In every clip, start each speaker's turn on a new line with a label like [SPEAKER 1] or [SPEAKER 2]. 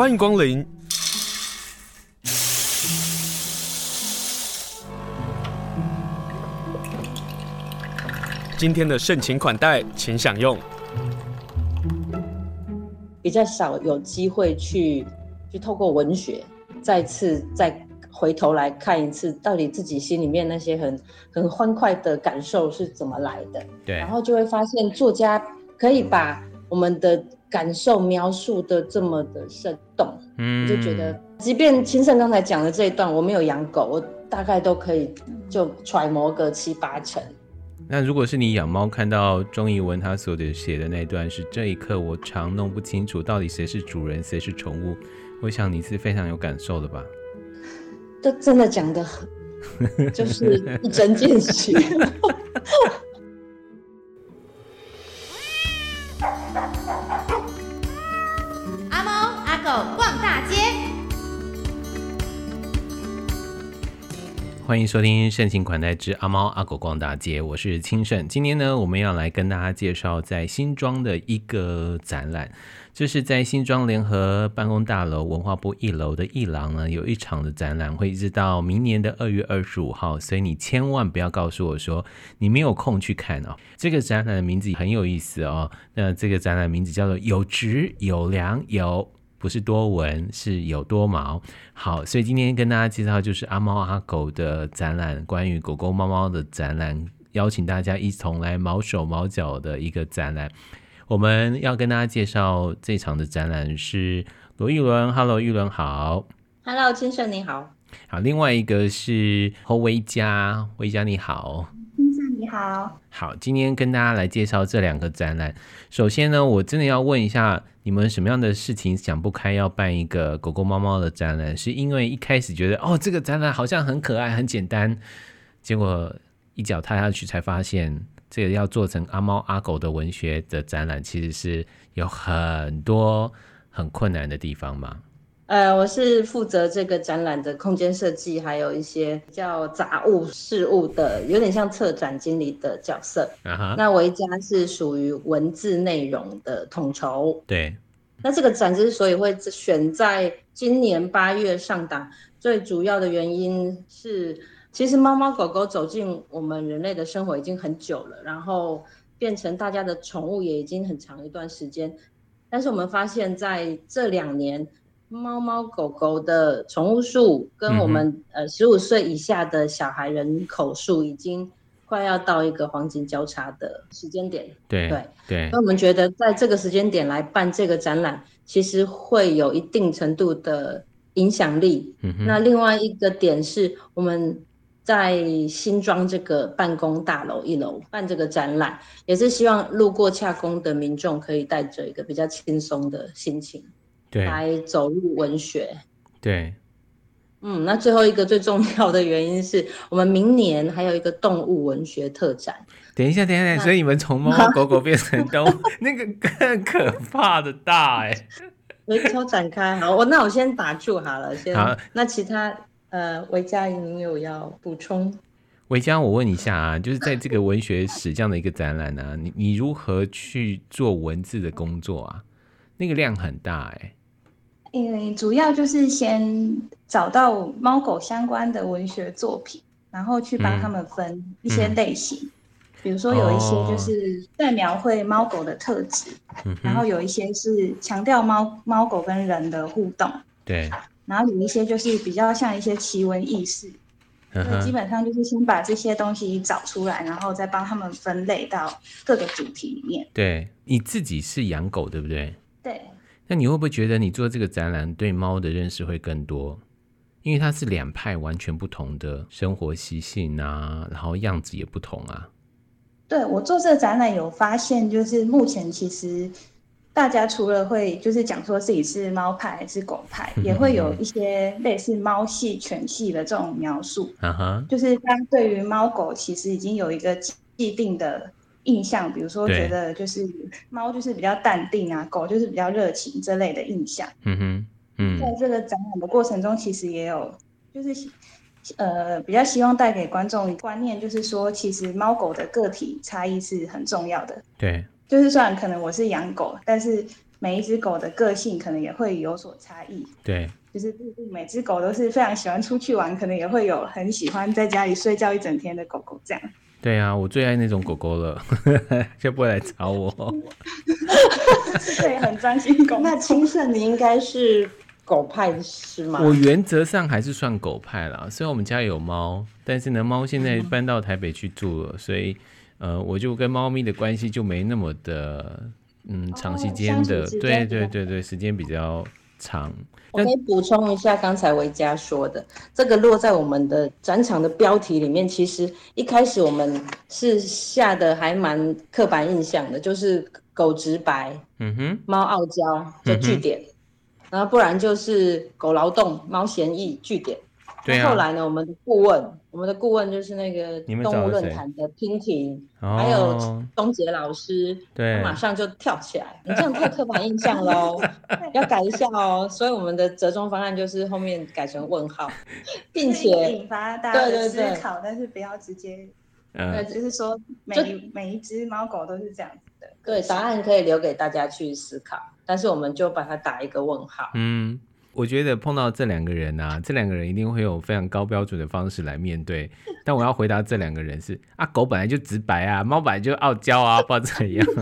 [SPEAKER 1] 欢迎光临。今天的盛情款待，请享用。
[SPEAKER 2] 比较少有机会去，去透过文学，再次再回头来看一次，到底自己心里面那些很很欢快的感受是怎么来的。
[SPEAKER 3] 对，
[SPEAKER 2] 然后就会发现作家可以把我们的感受描述的这么的生动。嗯，就觉得，即便清盛刚才讲的这一段，我没有养狗，我大概都可以就揣摩个七八成。
[SPEAKER 3] 那如果是你养猫，看到钟怡文他所写的那段是这一刻，我常弄不清楚到底谁是主人，谁是宠物。我想你是非常有感受的吧？
[SPEAKER 2] 这真的讲的很，就是一针见血。
[SPEAKER 3] 欢迎收听《盛情款待之阿猫阿狗逛大街》，我是清盛。今天呢，我们要来跟大家介绍在新庄的一个展览，就是在新庄联合办公大楼文化部一楼的一廊呢，有一场的展览，会一直到明年的二月二十五号，所以你千万不要告诉我说你没有空去看哦。这个展览的名字很有意思哦，那这个展览名字叫做“有质有量有”。不是多闻，是有多毛。好，所以今天跟大家介绍就是阿猫阿狗的展览，关于狗狗猫猫的展览，邀请大家一同来毛手毛脚的一个展览。我们要跟大家介绍这场的展览是罗玉伦，Hello，玉伦好
[SPEAKER 2] ，Hello，清盛你好，
[SPEAKER 3] 好，另外一个是侯维嘉，维嘉你好。
[SPEAKER 4] 你好，
[SPEAKER 3] 好，今天跟大家来介绍这两个展览。首先呢，我真的要问一下，你们什么样的事情想不开要办一个狗狗猫猫的展览？是因为一开始觉得哦，这个展览好像很可爱、很简单，结果一脚踏下去才发现，这个要做成阿猫阿狗的文学的展览，其实是有很多很困难的地方吗？
[SPEAKER 2] 呃，我是负责这个展览的空间设计，还有一些叫杂物事务的，有点像策展经理的角色。Uh -huh. 那维嘉是属于文字内容的统筹。
[SPEAKER 3] 对。
[SPEAKER 2] 那这个展之所以会选在今年八月上档，最主要的原因是，其实猫猫狗狗走进我们人类的生活已经很久了，然后变成大家的宠物也已经很长一段时间。但是我们发现，在这两年，猫猫狗狗的宠物数跟我们、嗯、呃十五岁以下的小孩人口数已经快要到一个黄金交叉的时间点。
[SPEAKER 3] 对对对，
[SPEAKER 2] 那我们觉得在这个时间点来办这个展览，其实会有一定程度的影响力。嗯。那另外一个点是，我们在新庄这个办公大楼一楼办这个展览，也是希望路过洽公的民众可以带着一个比较轻松的心情。
[SPEAKER 3] 对，
[SPEAKER 2] 来走入文学。
[SPEAKER 3] 对，
[SPEAKER 2] 嗯，那最后一个最重要的原因是我们明年还有一个动物文学特展。
[SPEAKER 3] 等一下，等一下，所以你们从猫猫狗狗变成动物，那个更可怕的大哎！
[SPEAKER 2] 围抽展开，好，我那我先打住好了，先。好，那其他呃，维嘉你有要补充？
[SPEAKER 3] 维嘉，我问一下啊，就是在这个文学史这样的一个展览呢、啊，你你如何去做文字的工作啊？那个量很大哎、欸，
[SPEAKER 4] 因为主要就是先找到猫狗相关的文学作品，然后去帮他们分一些类型，嗯。嗯、比如说有一些就是在描绘猫狗的特质、哦，然后有一些是强调猫猫狗跟人的互动，
[SPEAKER 3] 对，
[SPEAKER 4] 然后有一些就是比较像一些奇闻异事，嗯、基本上就是先把这些东西找出来，然后再帮他们分类到各个主题里面。
[SPEAKER 3] 对，你自己是养狗对不对？
[SPEAKER 4] 对，
[SPEAKER 3] 那你会不会觉得你做这个展览对猫的认识会更多？因为它是两派完全不同的生活习性啊，然后样子也不同啊。
[SPEAKER 4] 对，我做这个展览有发现，就是目前其实大家除了会就是讲说自己是猫派还是狗派，也会有一些类似猫系、犬系的这种描述。啊哈，就是大家对于猫狗其实已经有一个既定的。印象，比如说觉得就是猫就是比较淡定啊，狗就是比较热情这类的印象。嗯哼，嗯，在这个展览的过程中，其实也有就是呃比较希望带给观众观念，就是说其实猫狗的个体差异是很重要的。
[SPEAKER 3] 对，
[SPEAKER 4] 就是虽然可能我是养狗，但是每一只狗的个性可能也会有所差异。
[SPEAKER 3] 对，
[SPEAKER 4] 就是每只狗都是非常喜欢出去玩，可能也会有很喜欢在家里睡觉一整天的狗狗这样。
[SPEAKER 3] 对啊，我最爱那种狗狗了，就不会来找我。
[SPEAKER 4] 对，很专心狗。
[SPEAKER 2] 那青盛，你应该是狗派是吗？
[SPEAKER 3] 我原则上还是算狗派啦，虽然我们家有猫，但是呢，猫现在搬到台北去住了，嗯、所以呃，我就跟猫咪的关系就没那么的嗯长时间的，哦、对对对对，时间比较长。
[SPEAKER 2] 我可以补充一下刚才维嘉说的，这个落在我们的展场的标题里面。其实一开始我们是下的还蛮刻板印象的，就是狗直白，嗯哼，猫傲娇，就句点，嗯、然后不然就是狗劳动，猫闲逸，句点。对啊。后来呢，我们的顾问。我们的顾问就是那个动物论坛的娉婷，还有东杰老师，对，马上就跳起来。你这样太刻板印象喽，要改一下哦。所以我们的折中方案就是后面改成问号，并且
[SPEAKER 4] 引发大家的思考，但是不要直接，呃，就是说每每一只猫狗都是这样子的。
[SPEAKER 2] 对，答案可以留给大家去思考，但是我们就把它打一个问号。
[SPEAKER 3] 嗯。我觉得碰到这两个人啊，这两个人一定会有非常高标准的方式来面对。但我要回答这两个人是啊，狗本来就直白啊，猫本来就傲娇啊，不知道怎样。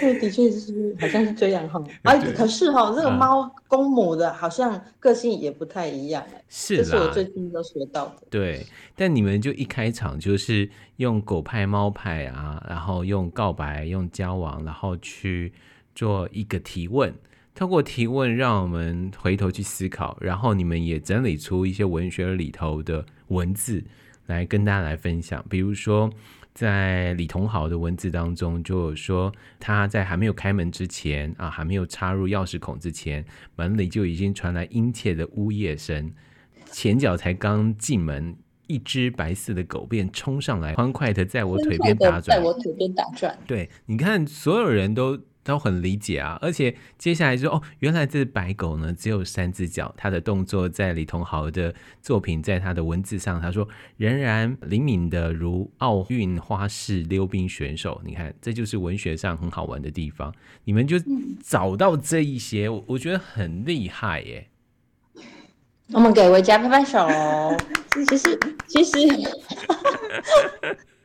[SPEAKER 2] 对，的确是好像是这样哈。哎，可是哈，这个猫公母的好像个性也不太一样。是，这是我最近都学到的。
[SPEAKER 3] 对，但你们就一开场就是用狗派、猫派啊，然后用告白、用交往，然后去做一个提问。透过提问，让我们回头去思考，然后你们也整理出一些文学里头的文字来跟大家来分享。比如说，在李同豪的文字当中，就有说他在还没有开门之前啊，还没有插入钥匙孔之前，门里就已经传来殷切的呜咽声。前脚才刚进门，一只白色的狗便冲上来，欢快的在我腿边打转，
[SPEAKER 2] 在我腿边打转。
[SPEAKER 3] 对，你看，所有人都。都很理解啊，而且接下来就说哦，原来这白狗呢只有三只脚，它的动作在李同豪的作品，在他的文字上，他说仍然灵敏的如奥运花式溜冰选手。你看，这就是文学上很好玩的地方。你们就找到这一些，我我觉得很厉害耶。
[SPEAKER 2] 我们给维嘉拍拍手。其实，其实。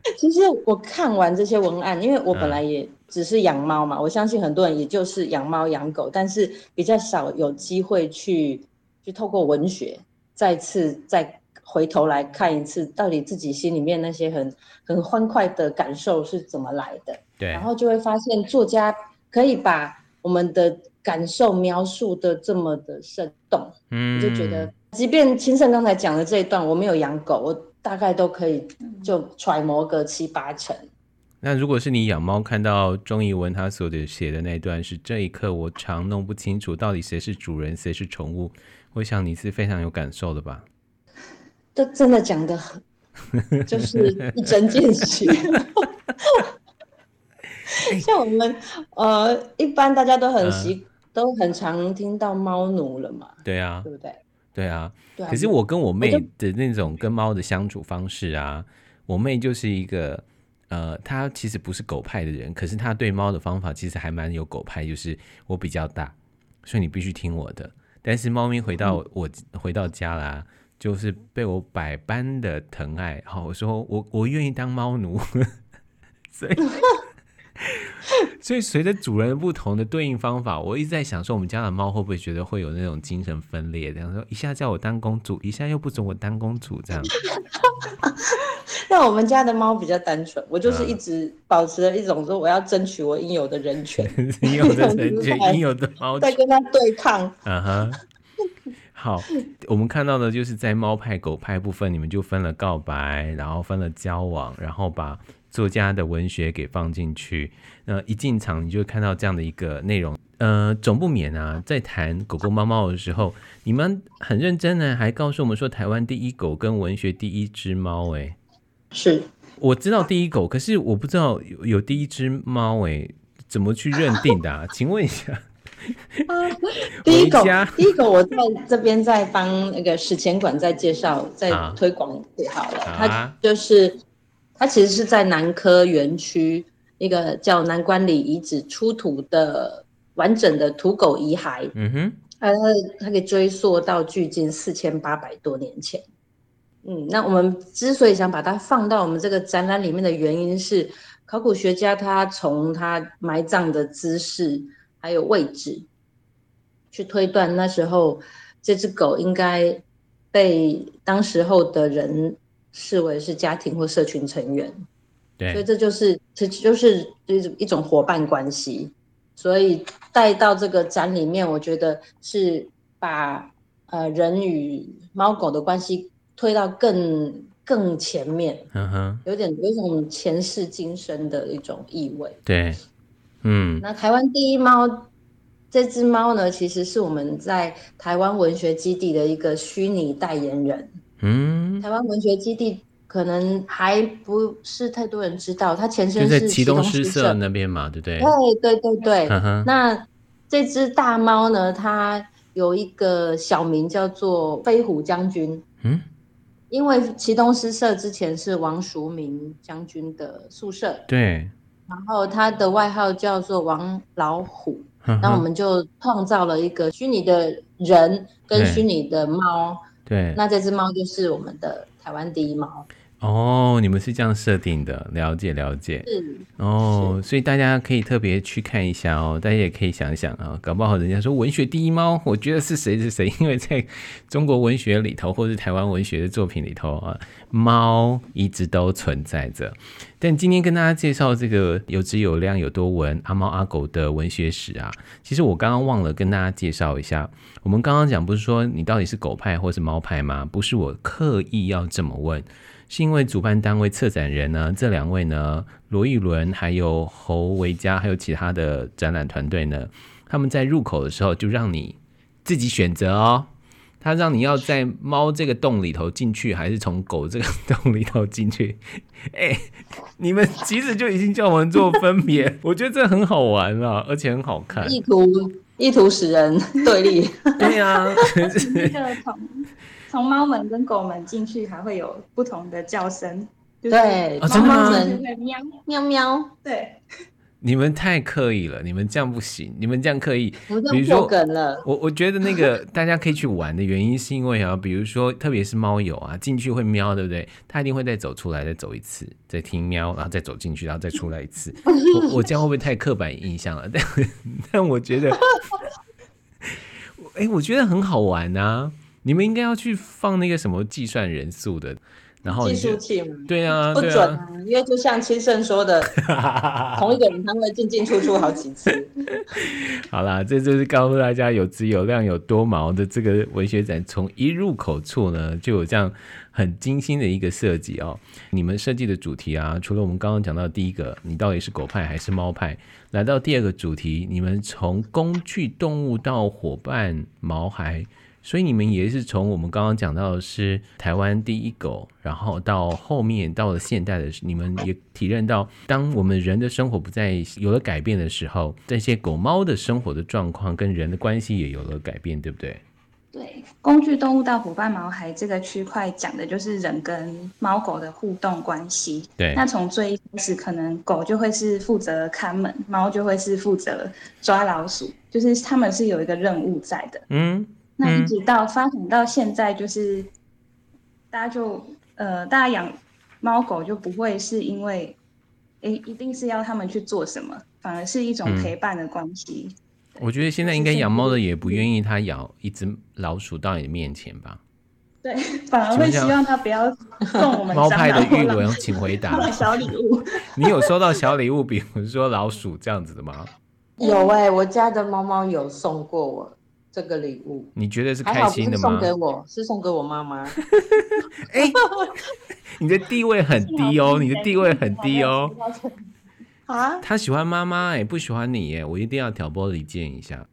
[SPEAKER 2] 其实我看完这些文案，因为我本来也只是养猫嘛，嗯、我相信很多人也就是养猫养狗，但是比较少有机会去去透过文学再次再回头来看一次，到底自己心里面那些很很欢快的感受是怎么来的。对，然后就会发现作家可以把我们的感受描述的这么的生动，嗯，我就觉得，即便青盛刚才讲的这一段，我没有养狗，我。大概都可以就揣摩个七八成。
[SPEAKER 3] 那如果是你养猫，看到钟怡文他所写的那段，是这一刻我常弄不清楚到底谁是主人，谁是宠物。我想你是非常有感受的吧？
[SPEAKER 2] 这真的讲的很，就是一针见血。像我们呃，一般大家都很习，嗯、都很常听到猫奴了嘛？
[SPEAKER 3] 对啊，
[SPEAKER 2] 对不对？
[SPEAKER 3] 对啊，可是我跟我妹的那种跟猫的相处方式啊，我妹就是一个呃，她其实不是狗派的人，可是她对猫的方法其实还蛮有狗派，就是我比较大，所以你必须听我的。但是猫咪回到我、嗯、回到家啦，就是被我百般的疼爱。好，我说我我愿意当猫奴，所以。所以随着主人不同的对应方法，我一直在想说，我们家的猫会不会觉得会有那种精神分裂？这样说，一下叫我当公主，一下又不准我当公主，这样。
[SPEAKER 2] 那我们家的猫比较单纯，我就是一直保持着一种说我要争取我应有的人权，
[SPEAKER 3] 应有的人权，应有的猫
[SPEAKER 2] 在跟它对抗。
[SPEAKER 3] 嗯哼。好，我们看到的就是在猫派狗派部分，你们就分了告白，然后分了交往，然后把。作家的文学给放进去，那一进场你就会看到这样的一个内容。呃，总不免啊，在谈狗狗猫猫的时候，你们很认真呢，还告诉我们说台湾第一狗跟文学第一只猫。哎，是，我知道第一狗，可是我不知道有有第一只猫。哎，怎么去认定的啊？请问一下。
[SPEAKER 2] 第一狗，第一狗，我在这边在帮那个史前馆在介绍，在推广就好了。它就是。它其实是在南科园区一个叫南关里遗址出土的完整的土狗遗骸。
[SPEAKER 3] 嗯哼，
[SPEAKER 2] 它它可以追溯到距今四千八百多年前。嗯，那我们之所以想把它放到我们这个展览里面的原因是，考古学家他从他埋葬的姿势还有位置，去推断那时候这只狗应该被当时候的人视为是家庭或社群成员。
[SPEAKER 3] 对，
[SPEAKER 2] 所以这就是这就是一种一种伙伴关系。所以带到这个展里面，我觉得是把呃人与猫狗的关系。推到更更前面，
[SPEAKER 3] 嗯哼，
[SPEAKER 2] 有点有一种前世今生的一种意味。
[SPEAKER 3] 对，嗯，
[SPEAKER 2] 那台湾第一猫这只猫呢，其实是我们在台湾文学基地的一个虚拟代言人。
[SPEAKER 3] 嗯，
[SPEAKER 2] 台湾文学基地可能还不是太多人知道，它前身是
[SPEAKER 3] 启东诗社那边嘛，对不
[SPEAKER 2] 对？对对
[SPEAKER 3] 对对。
[SPEAKER 2] 那这只大猫呢，它有一个小名叫做飞虎将军。嗯。因为启东诗社之前是王淑明将军的宿舍，
[SPEAKER 3] 对，
[SPEAKER 2] 然后他的外号叫做王老虎，那我们就创造了一个虚拟的人跟虚拟的猫，
[SPEAKER 3] 对，
[SPEAKER 2] 那这只猫就是我们的台湾第一猫。
[SPEAKER 3] 哦，你们是这样设定的，了解了解。
[SPEAKER 2] 嗯
[SPEAKER 3] 哦，所以大家可以特别去看一下哦，大家也可以想想啊，搞不好人家说文学第一猫，我觉得是谁是谁，因为在中国文学里头，或是台湾文学的作品里头啊，猫一直都存在着。但今天跟大家介绍这个有质有量有多文阿猫阿狗的文学史啊，其实我刚刚忘了跟大家介绍一下，我们刚刚讲不是说你到底是狗派或是猫派吗？不是我刻意要这么问。是因为主办单位策展人呢，这两位呢，罗玉伦还有侯维嘉，还有其他的展览团队呢，他们在入口的时候就让你自己选择哦，他让你要在猫这个洞里头进去，还是从狗这个洞里头进去？哎、欸，你们其实就已经叫我们做分别，我觉得这很好玩啊，而且很好看，
[SPEAKER 2] 意图意图使人对立，
[SPEAKER 3] 对呀、啊。
[SPEAKER 4] 从猫门跟狗门进去，还会有不同的叫声。
[SPEAKER 2] 对，
[SPEAKER 4] 猫猫门会喵
[SPEAKER 2] 喵喵。
[SPEAKER 4] 对，
[SPEAKER 3] 你们太刻意了，你们这样不行，你们这样刻意。
[SPEAKER 2] 比如说，
[SPEAKER 3] 我我觉得那个 大家可以去玩的原因，是因为啊，比如说，特别是猫友啊，进去会喵，对不对？他一定会再走出来，再走一次，再听喵，然后再走进去，然后再出来一次。我我这样会不会太刻板印象了？但 但我觉得，哎、欸，我觉得很好玩啊。你们应该要去放那个什么计算人数的，然后
[SPEAKER 2] 计数器吗？
[SPEAKER 3] 对啊，
[SPEAKER 2] 不准啊，因为就像清盛说的，同一个人他会进进出出好几次。
[SPEAKER 3] 好啦，这就是告诉大家有质有量有多毛的这个文学展，从一入口处呢就有这样很精心的一个设计哦。你们设计的主题啊，除了我们刚刚讲到的第一个，你到底是狗派还是猫派？来到第二个主题，你们从工具动物到伙伴毛孩。所以你们也是从我们刚刚讲到的是台湾第一狗，然后到后面到了现代的，你们也体认到，当我们人的生活不再有了改变的时候，这些狗猫的生活的状况跟人的关系也有了改变，对不对？
[SPEAKER 4] 对，工具动物到伙伴毛孩这个区块讲的就是人跟猫狗的互动关系。
[SPEAKER 3] 对，
[SPEAKER 4] 那从最一开始，可能狗就会是负责看门，猫就会是负责抓老鼠，就是他们是有一个任务在的。
[SPEAKER 3] 嗯。
[SPEAKER 4] 那一直到发展到现在，就是、嗯、大家就呃，大家养猫狗就不会是因为，诶，一定是要他们去做什么，反而是一种陪伴的关系。
[SPEAKER 3] 嗯、我觉得现在应该养猫的也不愿意它咬一只老鼠到你的面前吧？
[SPEAKER 4] 对，反而会希望它不要送我们
[SPEAKER 3] 猫派的玉文，请回答。
[SPEAKER 4] 小礼物，
[SPEAKER 3] 你有收到小礼物，比如说老鼠这样子的吗？
[SPEAKER 2] 有哎、欸，我家的猫猫有送过我。这个礼物
[SPEAKER 3] 你觉得是开心的吗？
[SPEAKER 2] 送给我是送给我妈妈。
[SPEAKER 3] 哎、欸，你的地位很低哦，你的地位很低哦。
[SPEAKER 2] 啊？
[SPEAKER 3] 他喜欢妈妈哎，不喜欢你耶，我一定要挑拨离间一下。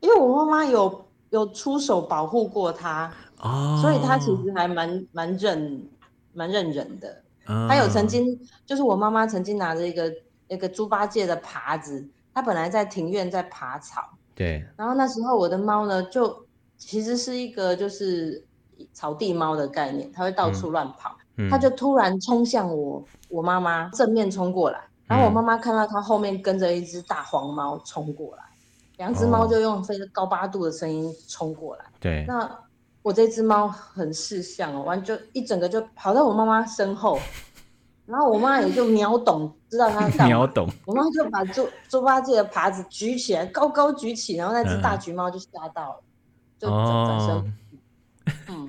[SPEAKER 2] 因为我妈妈有有出手保护过他
[SPEAKER 3] 哦，
[SPEAKER 2] 所以他其实还蛮蛮认蛮认人的。他有曾经就是我妈妈曾经拿着一个那个猪八戒的耙子，他本来在庭院在爬草。
[SPEAKER 3] 对，
[SPEAKER 2] 然后那时候我的猫呢，就其实是一个就是草地猫的概念，它会到处乱跑，它就突然冲向我，我妈妈正面冲过来，然后我妈妈看到它后面跟着一只大黄猫冲过来，两只猫就用非常高八度的声音冲过来。
[SPEAKER 3] 对，
[SPEAKER 2] 那我这只猫很识相哦，完就一整个就跑到我妈妈身后，然后我妈也就秒懂，知道他干嘛。
[SPEAKER 3] 秒懂。
[SPEAKER 2] 我妈就把猪猪八戒的耙子举起来，高高举起，然后那只大橘猫就吓到了，就转转身，嗯，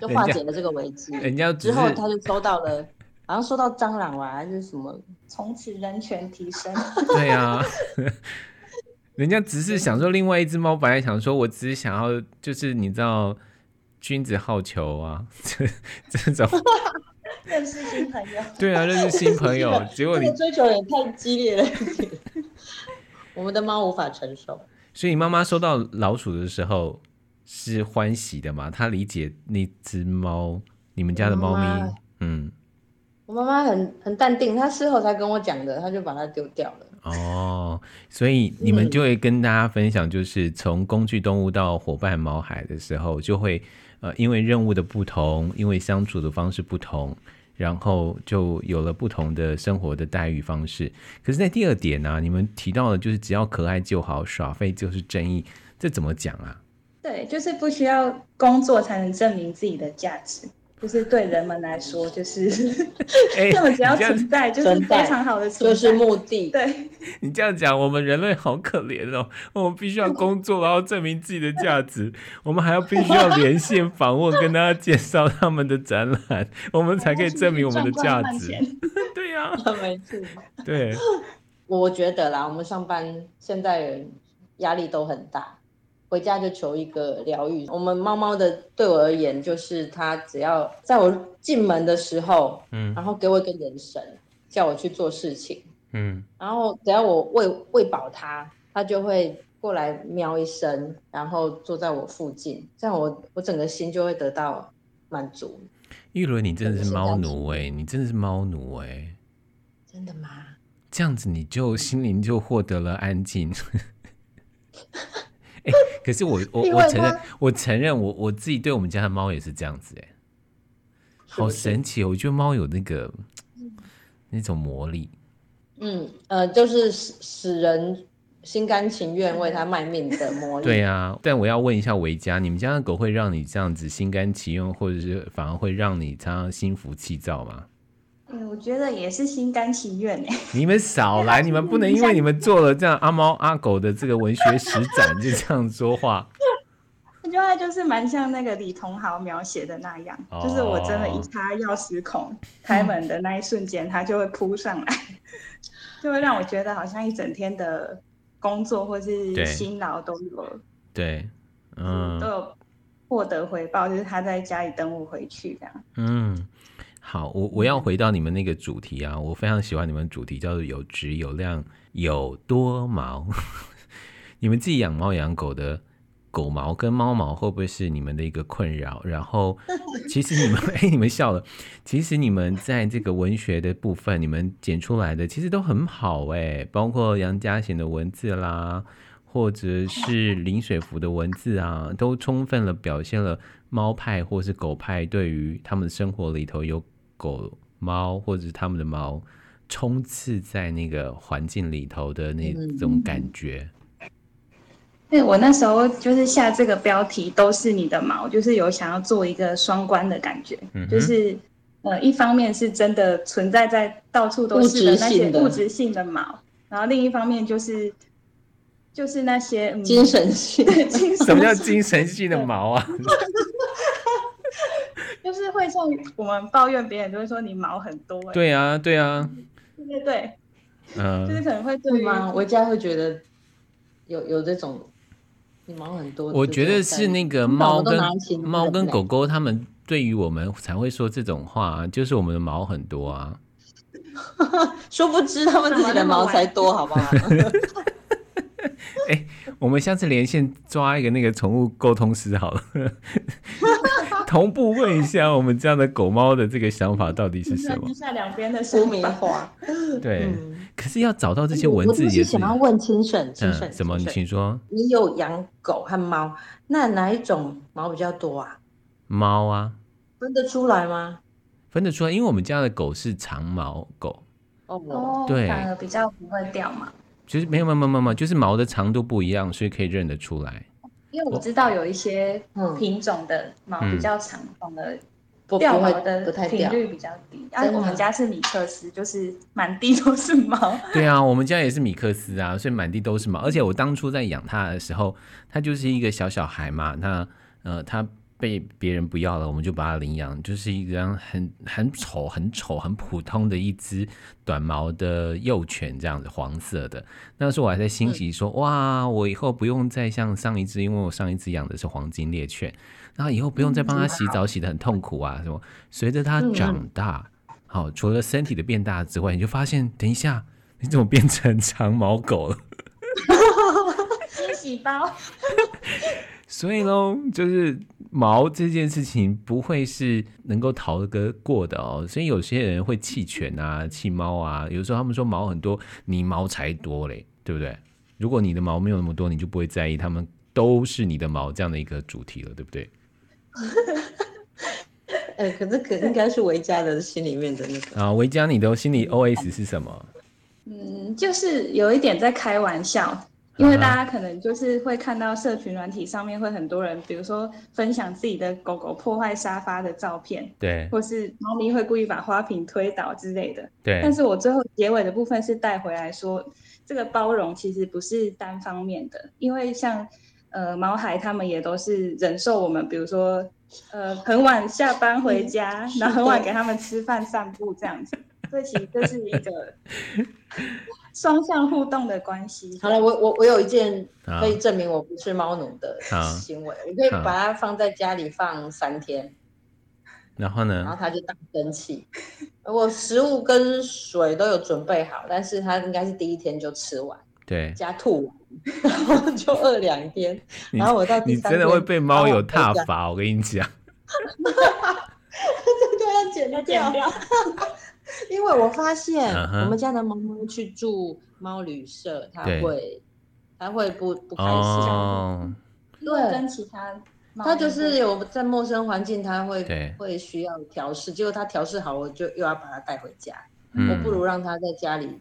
[SPEAKER 2] 就化解了这个危机。
[SPEAKER 3] 人家
[SPEAKER 2] 之后他就收到了。好像收到蟑螂吧，还是什么？
[SPEAKER 4] 从此人权提升。
[SPEAKER 3] 对啊，人家只是想说，另外一只猫本来想说，我只是想要，就是你知道，君子好逑啊，这这种
[SPEAKER 4] 认识新朋友。
[SPEAKER 3] 对啊，认识新朋友，结果你
[SPEAKER 2] 追求也太激烈了，我们的猫无法承受。
[SPEAKER 3] 所以妈妈收到老鼠的时候是欢喜的嘛？她理解那只猫，你们家的猫咪，妈妈嗯。
[SPEAKER 2] 我妈妈很很淡定，她事后才跟我讲的，她就把它丢掉了。
[SPEAKER 3] 哦，所以你们就会跟大家分享，就是从工具动物到伙伴毛海的时候，就会呃，因为任务的不同，因为相处的方式不同，然后就有了不同的生活的待遇方式。可是，在第二点呢、你们提到的就是只要可爱就好，耍废就是正义，这怎么讲啊？
[SPEAKER 4] 对，就是不需要工作才能证明自己的价值。就是对人们来说，就是 他们只要存在，就是非常好的存在，
[SPEAKER 2] 就是目的。
[SPEAKER 4] 对，
[SPEAKER 3] 你这样讲，我们人类好可怜哦。我们必须要工作，然后证明自己的价值。我们还要必须要连线访问，跟大家介绍他们的展览，我们才可以证明我们的价值。对呀、啊，
[SPEAKER 2] 没错。
[SPEAKER 3] 对，
[SPEAKER 2] 我觉得啦，我们上班现在人压力都很大。回家就求一个疗愈。我们猫猫的对我而言，就是它只要在我进门的时候，嗯，然后给我一个眼神，叫我去做事情，嗯，然后只要我喂喂饱它，它就会过来喵一声，然后坐在我附近，这样我我整个心就会得到满足。
[SPEAKER 3] 玉伦，你真的是猫奴哎、欸，你真的是猫奴哎、欸，
[SPEAKER 2] 真的吗？
[SPEAKER 3] 这样子你就心灵就获得了安静。可是我我我承认，我承认我我自己对我们家的猫也是这样子哎，好神奇！我觉得猫有那个那种魔力，
[SPEAKER 2] 嗯呃，就是使使人心甘情愿为它卖命的魔力。
[SPEAKER 3] 对啊，但我要问一下维嘉，你们家的狗会让你这样子心甘情愿，或者是反而会让你常常心浮气躁吗？
[SPEAKER 4] 嗯，我觉得也是心甘情愿哎。
[SPEAKER 3] 你们少来，你们不能因为你们做了这样阿猫阿狗的这个文学史展就这样说话。
[SPEAKER 4] 我觉得他就是蛮像那个李同豪描写的那样，哦、就是我真的一插钥匙孔开门的那一瞬间，他就会扑上来，就会让我觉得好像一整天的工作或是辛劳都有
[SPEAKER 3] 对，嗯，
[SPEAKER 4] 都有获得回报，就是他在家里等我回去这样。
[SPEAKER 3] 嗯。好，我我要回到你们那个主题啊，我非常喜欢你们主题叫做有质有量有多毛。你们自己养猫养狗的狗毛跟猫毛会不会是你们的一个困扰？然后 其实你们 哎，你们笑了，其实你们在这个文学的部分，你们剪出来的其实都很好哎，包括杨家贤的文字啦，或者是林水福的文字啊，都充分了表现了猫派或是狗派对于他们的生活里头有。狗、猫或者是他们的毛冲刺在那个环境里头的那种感觉。
[SPEAKER 4] 对，我那时候就是下这个标题都是你的毛，就是有想要做一个双关的感觉，嗯、就是呃，一方面是真的存在在到处都是的那些物质性的毛，然后另一方面就是就是那些、嗯、
[SPEAKER 2] 精神性。
[SPEAKER 4] 精神性
[SPEAKER 3] 什么叫精神性的毛啊？
[SPEAKER 4] 就是会像我们抱怨别人，就会说你毛很多。
[SPEAKER 3] 对啊，对啊，
[SPEAKER 4] 对对对，
[SPEAKER 3] 嗯，
[SPEAKER 4] 就是可能会对
[SPEAKER 2] 吗？我家会觉得有有这种你毛很多。
[SPEAKER 3] 我觉得是那个猫跟猫跟狗狗，他们对于我们才会说这种话，就是我们的毛很多啊。
[SPEAKER 2] 殊不知他们自己的毛才多，好不好？
[SPEAKER 3] 哎、欸，我们下次连线抓一个那个宠物沟通师好了。同步问一下，我们这样的狗猫的这个想法到底是什么？
[SPEAKER 4] 下两边的说明话。
[SPEAKER 3] 对，嗯、可是要找到这些文字也是。
[SPEAKER 2] 我是想要问清盛，清盛、
[SPEAKER 3] 嗯，什么？你请说。
[SPEAKER 2] 你有养狗和猫，那哪一种毛比较多啊？
[SPEAKER 3] 猫啊。
[SPEAKER 2] 分得出来吗？
[SPEAKER 3] 分得出来，因为我们家的狗是长毛狗。
[SPEAKER 4] 哦，
[SPEAKER 3] 对
[SPEAKER 4] 反而比较不会掉毛。
[SPEAKER 3] 就是没有没有没有没有，就是毛的长度不一样，所以可以认得出来。
[SPEAKER 4] 因为我知道有一些
[SPEAKER 2] 嗯
[SPEAKER 4] 品种的毛比较长，反而
[SPEAKER 2] 不
[SPEAKER 4] 掉毛的频率比较低。啊，我们家是米克斯，就是满地都是毛。
[SPEAKER 3] 对啊，我们家也是米克斯啊，所以满地都是毛。而且我当初在养它的时候，它就是一个小小孩嘛，那呃，它被别人不要了，我们就把它领养，就是一个很很丑、很丑、很普通的一只短毛的幼犬，这样子黄色的。那时候我还在欣喜说，嗯、哇，我以后不用再像上一只，因为我上一只养的是黄金猎犬，然后以后不用再帮它洗澡，洗得很痛苦啊，什么？随着它长大，好、嗯，除了身体的变大之外，你就发现，等一下，你怎么变成长毛狗了？
[SPEAKER 4] 惊喜包。
[SPEAKER 3] 所以喽，就是毛这件事情不会是能够逃得过的哦。所以有些人会弃犬啊、弃猫啊。有时候他们说毛很多，你毛才多嘞，对不对？如果你的毛没有那么多，你就不会在意他们都是你的毛这样的一个主题了，对不对？
[SPEAKER 2] 哎、欸，可是可应该是维嘉的心里面的那个
[SPEAKER 3] 啊，维嘉，你的心里 OS 是什么？
[SPEAKER 4] 嗯，就是有一点在开玩笑。因为大家可能就是会看到社群软体上面会很多人，比如说分享自己的狗狗破坏沙发的照片，
[SPEAKER 3] 对，
[SPEAKER 4] 或是猫咪会故意把花瓶推倒之类的，
[SPEAKER 3] 对。
[SPEAKER 4] 但是我最后结尾的部分是带回来说，这个包容其实不是单方面的，因为像呃毛孩他们也都是忍受我们，比如说呃很晚下班回家，嗯、然后很晚给他们吃饭散步这样子，所以其实这是一个。双向互动的关系。
[SPEAKER 2] 好了，我我我有一件可以证明我不是猫奴的行为，我可以把它放在家里放三天，
[SPEAKER 3] 然后呢？
[SPEAKER 2] 然后它就大生气。我食物跟水都有准备好，但是它应该是第一天就吃完，
[SPEAKER 3] 对，
[SPEAKER 2] 加吐完，然后就饿两天。然后我到第三天
[SPEAKER 3] 你真的会被猫有踏伐，我跟你讲。
[SPEAKER 2] 这个要剪掉。因为我发现我们家的猫猫去住猫旅社，它会，它会不不开心。
[SPEAKER 3] 哦，
[SPEAKER 4] 对，跟其他猫，
[SPEAKER 2] 它就是有在陌生环境，它
[SPEAKER 3] 会
[SPEAKER 2] 会需要调试。结果它调试好，我就又要把它带回家。
[SPEAKER 3] 嗯，
[SPEAKER 2] 我不如让它在家里。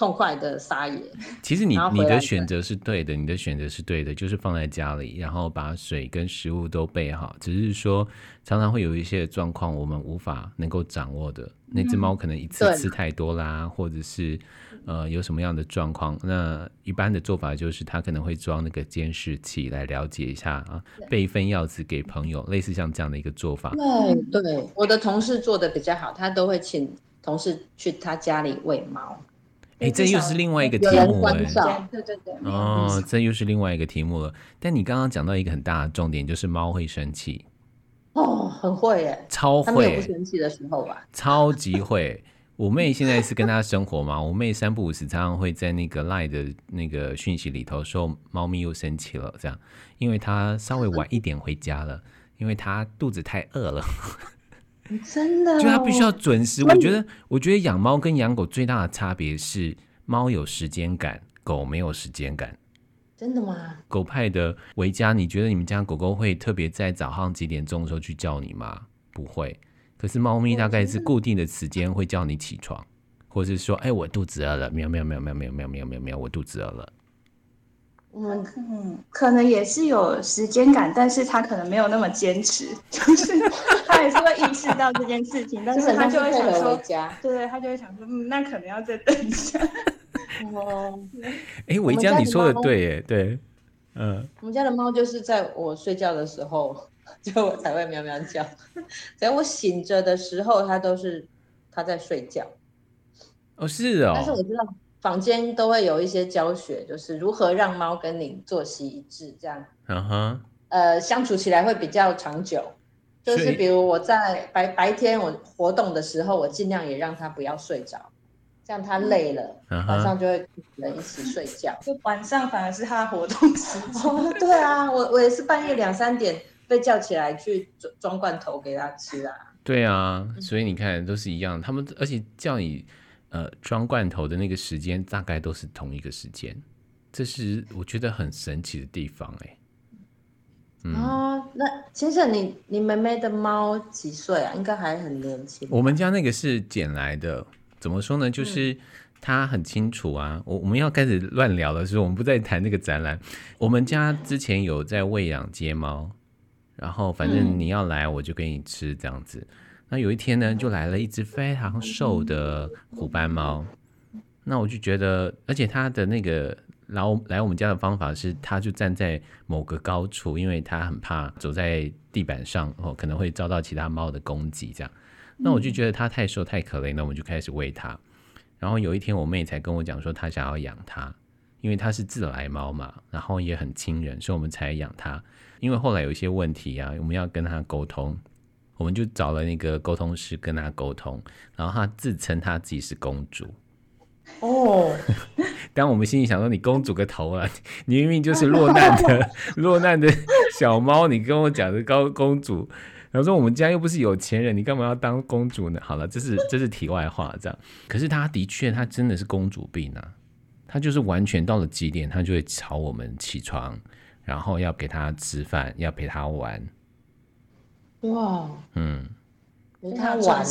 [SPEAKER 2] 痛快的撒野。
[SPEAKER 3] 其实你你的选择是对的，你的选择是对的，就是放在家里，然后把水跟食物都备好。只是说常常会有一些状况，我们无法能够掌握的。那只猫可能一次吃太多啦，嗯、或者是呃有什么样的状况。那一般的做法就是，它可能会装那个监视器来了解一下啊，备一份药子给朋友，类似像这样的一个做法。
[SPEAKER 2] 对对，我的同事做的比较好，他都会请同事去他家里喂猫。
[SPEAKER 3] 哎、欸，这又是另外一个题目哎、欸，
[SPEAKER 4] 对对对，
[SPEAKER 3] 哦，这又是另外一个题目了。但你刚刚讲到一个很大的重点，就是猫会生气，
[SPEAKER 2] 哦，很会哎，
[SPEAKER 3] 超会，他
[SPEAKER 2] 没有不生气的时候吧？
[SPEAKER 3] 超级会。我妹现在是跟她生活嘛，我妹三不五时常常会在那个 LINE 的那个讯息里头说，猫咪又生气了，这样，因为她稍微晚一点回家了，因为她肚子太饿了。
[SPEAKER 2] 真的、哦，
[SPEAKER 3] 就它必须要准时。我觉得，我觉得养猫跟养狗最大的差别是，猫有时间感，狗没有时间感。
[SPEAKER 2] 真的吗？
[SPEAKER 3] 狗派的维嘉，你觉得你们家狗狗会特别在早上几点钟的时候去叫你吗？不会。可是猫咪大概是固定的时间会叫你起床，或者是说，哎、欸，我肚子饿了，喵喵喵喵喵喵喵喵喵，我肚子饿了。
[SPEAKER 4] 嗯嗯，可能也是有时间感，但是他可能没有那么坚持，就是他也是会意识到这件事情，但是他就会想说，对对，他就会想说，嗯，那可能要再等一下。
[SPEAKER 2] 哦，
[SPEAKER 3] 哎，维嘉，你说的对，哎，对，嗯，
[SPEAKER 2] 我们家的猫就是在我睡觉的时候，就我才会喵喵叫，在我醒着的时候，它都是它在睡觉。
[SPEAKER 3] 哦，是哦，
[SPEAKER 2] 但是我知道。坊间都会有一些教学，就是如何让猫跟你作息一致，这样，
[SPEAKER 3] 嗯哼，
[SPEAKER 2] 呃，相处起来会比较长久。就是比如我在白白天我活动的时候，我尽量也让它不要睡着，这样它累了，嗯、晚上就会跟人一起睡觉。
[SPEAKER 4] 就晚上反而是它活动时间。
[SPEAKER 2] 哦，对啊，我我也是半夜两三点被叫起来去装装罐头给它吃啊。
[SPEAKER 3] 对啊，所以你看都是一样，他们而且叫你。呃，装罐头的那个时间大概都是同一个时间，这是我觉得很神奇的地方哎。
[SPEAKER 2] 嗯、哦，那先生，你你妹妹的猫几岁啊？应该还很年轻。
[SPEAKER 3] 我们家那个是捡来的，怎么说呢？就是他很清楚啊。我我们要开始乱聊的时候，我们不再谈那个展览。我们家之前有在喂养街猫，然后反正你要来，我就给你吃这样子。那有一天呢，就来了一只非常瘦的虎斑猫。那我就觉得，而且它的那个来来我们家的方法是，它就站在某个高处，因为它很怕走在地板上哦，可能会遭到其他猫的攻击这样。那我就觉得它太瘦太可怜，那我们就开始喂它。然后有一天我妹才跟我讲说，她想要养它，因为它是自来猫嘛，然后也很亲人，所以我们才养它。因为后来有一些问题啊，我们要跟它沟通。我们就找了那个沟通师跟他沟通，然后他自称他自己是公主。
[SPEAKER 2] 哦，
[SPEAKER 3] 当我们心里想说：“你公主个头啊！你明明就是落难的 落难的小猫，你跟我讲的高公主。”然后说：“我们家又不是有钱人，你干嘛要当公主呢？”好了，这是这是题外话，这样。可是他的确，他真的是公主病啊！他就是完全到了极点，他就会吵我们起床，然后要给他吃饭，要陪他玩。
[SPEAKER 2] 哇，
[SPEAKER 3] 嗯，
[SPEAKER 2] 他玩了，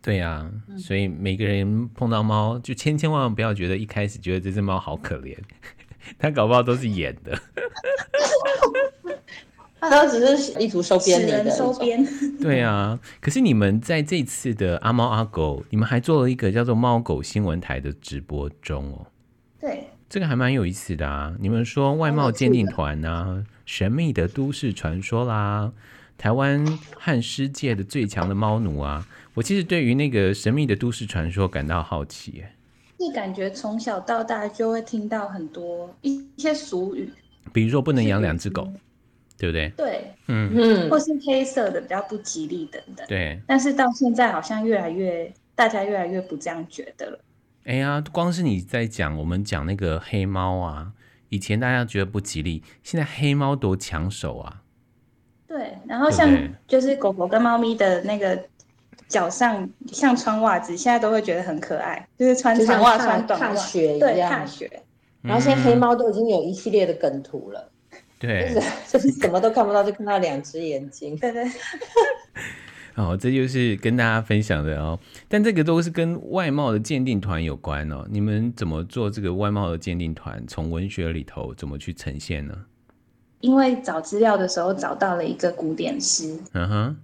[SPEAKER 3] 对呀、啊，所以每个人碰到猫，就千千万万不要觉得一开始觉得这只猫好可怜，它搞不好都是演的，
[SPEAKER 2] 它都只是意图收编你的
[SPEAKER 4] 收编。
[SPEAKER 3] 对啊，可是你们在这次的阿猫阿狗，你们还做了一个叫做猫狗新闻台的直播中哦。
[SPEAKER 4] 对，
[SPEAKER 3] 这个还蛮有意思的啊。你们说外貌鉴定团啊，神秘的都市传说啦。台湾和世界的最强的猫奴啊！我其实对于那个神秘的都市传说感到好奇，哎，
[SPEAKER 4] 是感觉从小到大就会听到很多一些俗语，
[SPEAKER 3] 比如说不能养两只狗，对不对？
[SPEAKER 4] 对，
[SPEAKER 3] 嗯
[SPEAKER 4] 嗯，或是黑色的比较不吉利等等。
[SPEAKER 3] 对，
[SPEAKER 4] 但是到现在好像越来越，大家越来越不这样觉得了。
[SPEAKER 3] 哎呀，光是你在讲我们讲那个黑猫啊，以前大家觉得不吉利，现在黑猫多抢手啊！
[SPEAKER 4] 对，然后像就是狗狗跟猫咪的那个脚上像穿袜子，现在都会觉得很可爱，就是穿长袜、穿短袜，
[SPEAKER 2] 踏雪一样。
[SPEAKER 4] 对，踏雪。
[SPEAKER 2] 然后现在黑猫都已经有一系列的梗图了，
[SPEAKER 3] 对，
[SPEAKER 2] 就是什么都看不到，就看到两只眼睛。
[SPEAKER 4] 对对。
[SPEAKER 3] 哦，这就是跟大家分享的哦。但这个都是跟外貌的鉴定团有关哦。你们怎么做这个外貌的鉴定团？从文学里头怎么去呈现呢？
[SPEAKER 4] 因为找资料的时候找到了一个古典诗，
[SPEAKER 3] 嗯哼，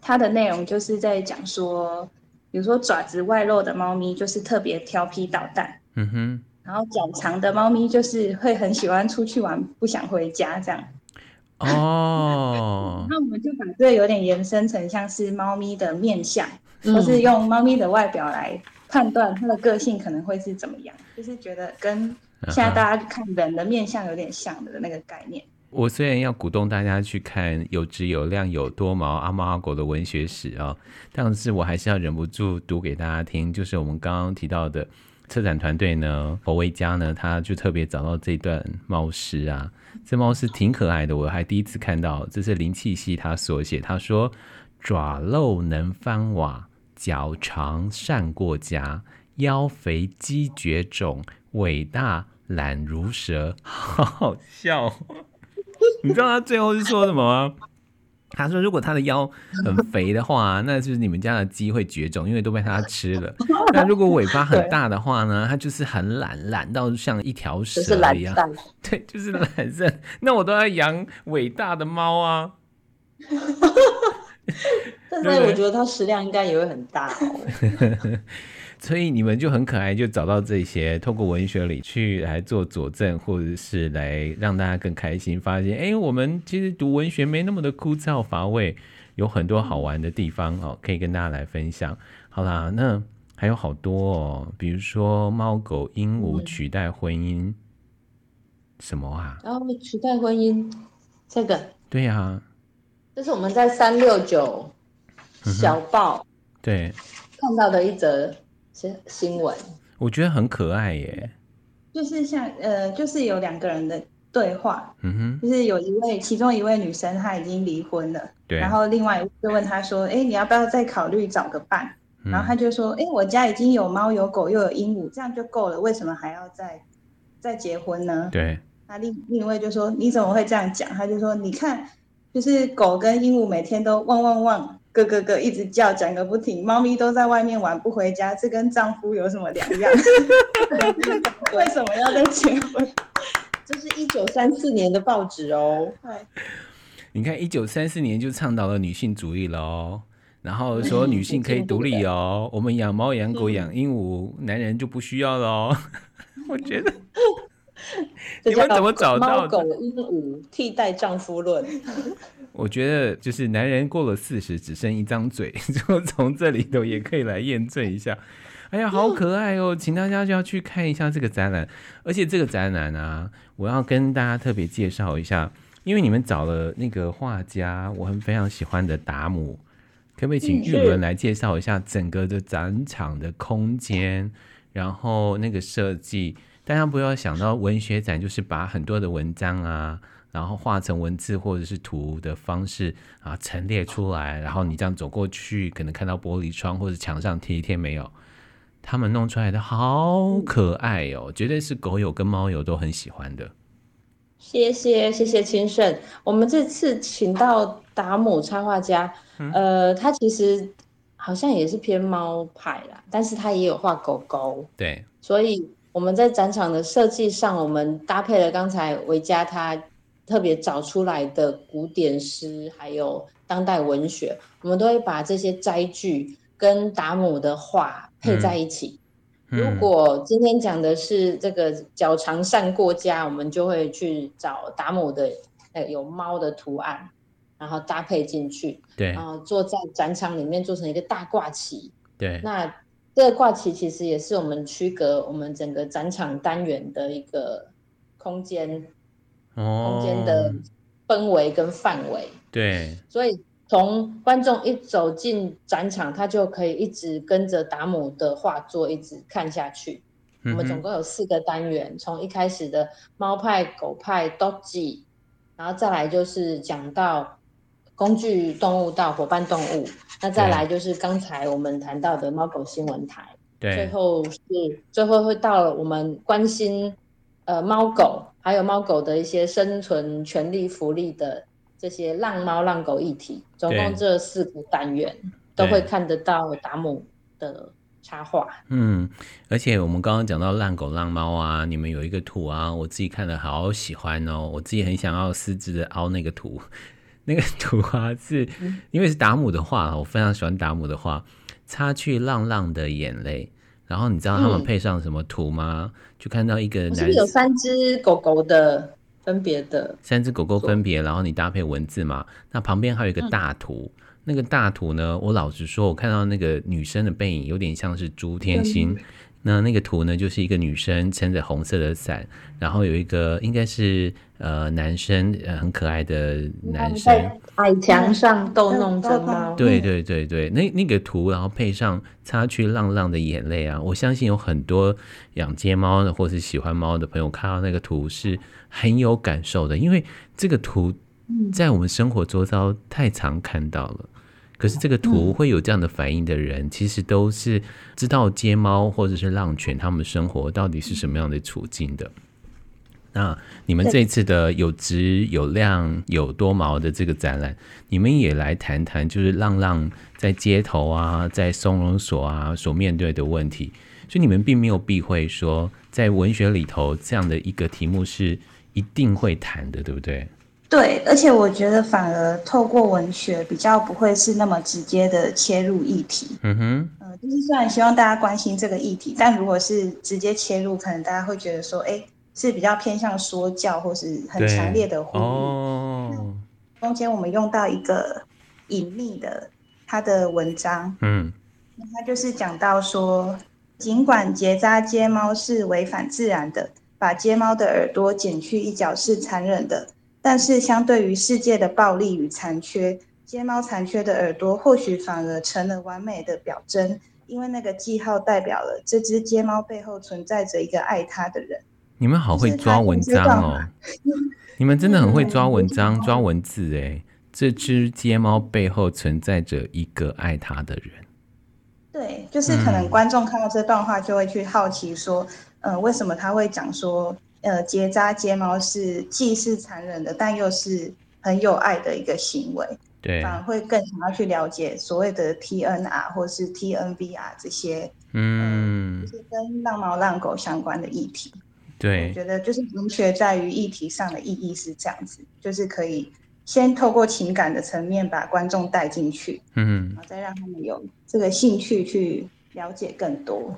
[SPEAKER 4] 它的内容就是在讲说，比如说爪子外露的猫咪就是特别调皮捣蛋，
[SPEAKER 3] 嗯哼，
[SPEAKER 4] 然后脚长的猫咪就是会很喜欢出去玩，不想回家这样。
[SPEAKER 3] 哦，
[SPEAKER 4] 那我们就把这个有点延伸成像是猫咪的面相，
[SPEAKER 2] 嗯、
[SPEAKER 4] 或是用猫咪的外表来判断它的个性可能会是怎么样，就是觉得跟现在大家看人的面相有点像的那个概念。
[SPEAKER 3] 我虽然要鼓动大家去看有质有量有多毛阿猫阿狗的文学史啊、哦，但是我还是要忍不住读给大家听。就是我们刚刚提到的策展团队呢，佛威家呢，他就特别找到这段猫诗啊，这猫诗挺可爱的，我还第一次看到。这是林气息他所写，他说：“爪露能翻瓦，脚长善过家，腰肥肌绝种，尾大懒如蛇。”好好笑。你知道他最后是说什么吗？他说：“如果他的腰很肥的话，那就是你们家的鸡会绝种，因为都被他吃了。那如果尾巴很大的话呢？他就是很懒，懒到像一条蛇一样。对，就是懒散。那我都要养伟大的猫啊。
[SPEAKER 2] 但是我觉得它食量应该也会很大哦。”
[SPEAKER 3] 所以你们就很可爱，就找到这些，透过文学里去来做佐证，或者是来让大家更开心，发现，哎，我们其实读文学没那么的枯燥乏味，有很多好玩的地方哦，可以跟大家来分享。好啦，那还有好多哦，比如说猫狗鹦鹉取代婚姻，嗯、什么啊？
[SPEAKER 2] 然后取代婚姻，这个
[SPEAKER 3] 对呀、啊，
[SPEAKER 2] 这是我们在三六九小报、嗯、
[SPEAKER 3] 对
[SPEAKER 2] 看到的一则。新新闻，
[SPEAKER 3] 我觉得很可爱耶。
[SPEAKER 4] 就是像呃，就是有两个人的对话，
[SPEAKER 3] 嗯哼，
[SPEAKER 4] 就是有一位，其中一位女生她已经离婚了，
[SPEAKER 3] 对，
[SPEAKER 4] 然后另外一位就问她说：“哎、欸，你要不要再考虑找个伴？”嗯、然后她就说：“哎、欸，我家已经有猫有狗又有鹦鹉，这样就够了，为什么还要再再结婚呢？”
[SPEAKER 3] 对，
[SPEAKER 4] 那另另一位就说：“你怎么会这样讲？”她就说：“你看，就是狗跟鹦鹉每天都汪汪汪。”咯咯咯一直叫，讲个不停。猫咪都在外面玩不回家，这跟丈夫有什么两样？为什么要再结婚？
[SPEAKER 2] 这是一九三四年的报纸哦。对，
[SPEAKER 3] 你看一九三四年就倡导了女性主义了哦，然后说女性可以独立哦，我们养猫养狗养鹦鹉，男人就不需要了哦。我觉得。你们怎么找到
[SPEAKER 2] 猫狗鹦鹉替代丈夫论？
[SPEAKER 3] 我觉得就是男人过了四十只剩一张嘴，就从这里头也可以来验证一下。哎呀，好可爱哦！请大家就要去看一下这个展览。而且这个展览啊，我要跟大家特别介绍一下，因为你们找了那个画家，我很非常喜欢的达姆，可不可以请玉伦来介绍一下整个的展场的空间，然后那个设计？大家不要想到文学展就是把很多的文章啊，然后画成文字或者是图的方式啊陈列出来，然后你这样走过去，可能看到玻璃窗或者墙上贴一贴没有？他们弄出来的好可爱哦，绝对是狗友跟猫友都很喜欢的。
[SPEAKER 2] 谢谢谢谢清盛，我们这次请到达姆插画家，嗯、呃，他其实好像也是偏猫派啦，但是他也有画狗狗，
[SPEAKER 3] 对，
[SPEAKER 2] 所以。我们在展场的设计上，我们搭配了刚才维嘉他特别找出来的古典诗，还有当代文学，我们都会把这些摘句跟达姆的画配在一起。嗯、如果今天讲的是这个脚长善过家，我们就会去找达姆的呃有猫的图案，然后搭配进去，
[SPEAKER 3] 对，
[SPEAKER 2] 然后坐在展场里面做成一个大挂旗，
[SPEAKER 3] 对，
[SPEAKER 2] 那。这个挂旗其实也是我们区隔我们整个展场单元的一个空间，
[SPEAKER 3] 哦、
[SPEAKER 2] 空间的氛围跟范围。
[SPEAKER 3] 对，
[SPEAKER 2] 所以从观众一走进展场，他就可以一直跟着达姆的画作一直看下去。嗯、我们总共有四个单元，从一开始的猫派、狗派、Doggy，然后再来就是讲到。工具动物到伙伴动物，那再来就是刚才我们谈到的猫狗新闻台，
[SPEAKER 3] 对，
[SPEAKER 2] 最后是最后会到了我们关心呃猫狗还有猫狗的一些生存权利福利的这些浪猫浪狗议题，总共这四个单元都会看得到达姆的插画。
[SPEAKER 3] 嗯，而且我们刚刚讲到浪狗浪猫啊，你们有一个图啊，我自己看了好喜欢哦，我自己很想要私自的凹那个图。那个 图啊，是因为是达姆的画，我非常喜欢达姆的画。擦去浪浪的眼泪，然后你知道他们配上什么图吗？嗯、就看到一个男，是是有
[SPEAKER 2] 三只狗狗的分别的，
[SPEAKER 3] 三只狗狗分别，然后你搭配文字嘛。那旁边还有一个大图，嗯、那个大图呢，我老实说，我看到那个女生的背影有点像是朱天心。嗯那那个图呢，就是一个女生撑着红色的伞，然后有一个应该是呃男生，呃很可爱的男生，
[SPEAKER 2] 矮墙上逗弄着猫。
[SPEAKER 3] 对对对对，那那个图，然后配上擦去浪浪的眼泪啊，我相信有很多养街猫的或是喜欢猫的朋友看到那个图是很有感受的，因为这个图在我们生活周遭太常看到了。可是这个图会有这样的反应的人，嗯、其实都是知道街猫或者是浪犬他们生活到底是什么样的处境的。那你们这次的有质有量有多毛的这个展览，你们也来谈谈，就是浪浪在街头啊，在收容所啊所面对的问题。所以你们并没有避讳说，在文学里头这样的一个题目是一定会谈的，对不对？
[SPEAKER 4] 对，而且我觉得反而透过文学比较不会是那么直接的切入议题。
[SPEAKER 3] 嗯哼，
[SPEAKER 4] 呃，就是虽然希望大家关心这个议题，但如果是直接切入，可能大家会觉得说，哎，是比较偏向说教或是很强烈的呼吁。
[SPEAKER 3] 哦，
[SPEAKER 4] 中间我们用到一个隐秘的他的文章，
[SPEAKER 3] 嗯，
[SPEAKER 4] 他就是讲到说，尽管结扎街猫是违反自然的，把街猫的耳朵剪去一角是残忍的。但是，相对于世界的暴力与残缺，街猫残缺的耳朵或许反而成了完美的表征，因为那个记号代表了这只街猫背后存在着一个爱它的人。
[SPEAKER 3] 你们好会抓文章哦！你们真的很会抓文章、抓文字哎！这只街猫背后存在着一个爱它的人。
[SPEAKER 4] 对，就是可能观众看到这段话就会去好奇说，嗯、呃，为什么他会讲说？呃，结扎睫毛是既是残忍的，但又是很有爱的一个行为。
[SPEAKER 3] 对，
[SPEAKER 4] 反而会更想要去了解所谓的 TNR 或是 TNVR 这些，嗯，呃、就是跟浪猫浪狗相关的议题。
[SPEAKER 3] 对，
[SPEAKER 4] 我觉得就是文学在于议题上的意义是这样子，就是可以先透过情感的层面把观众带进去，嗯，然后再让他们有这个兴趣去了解更多。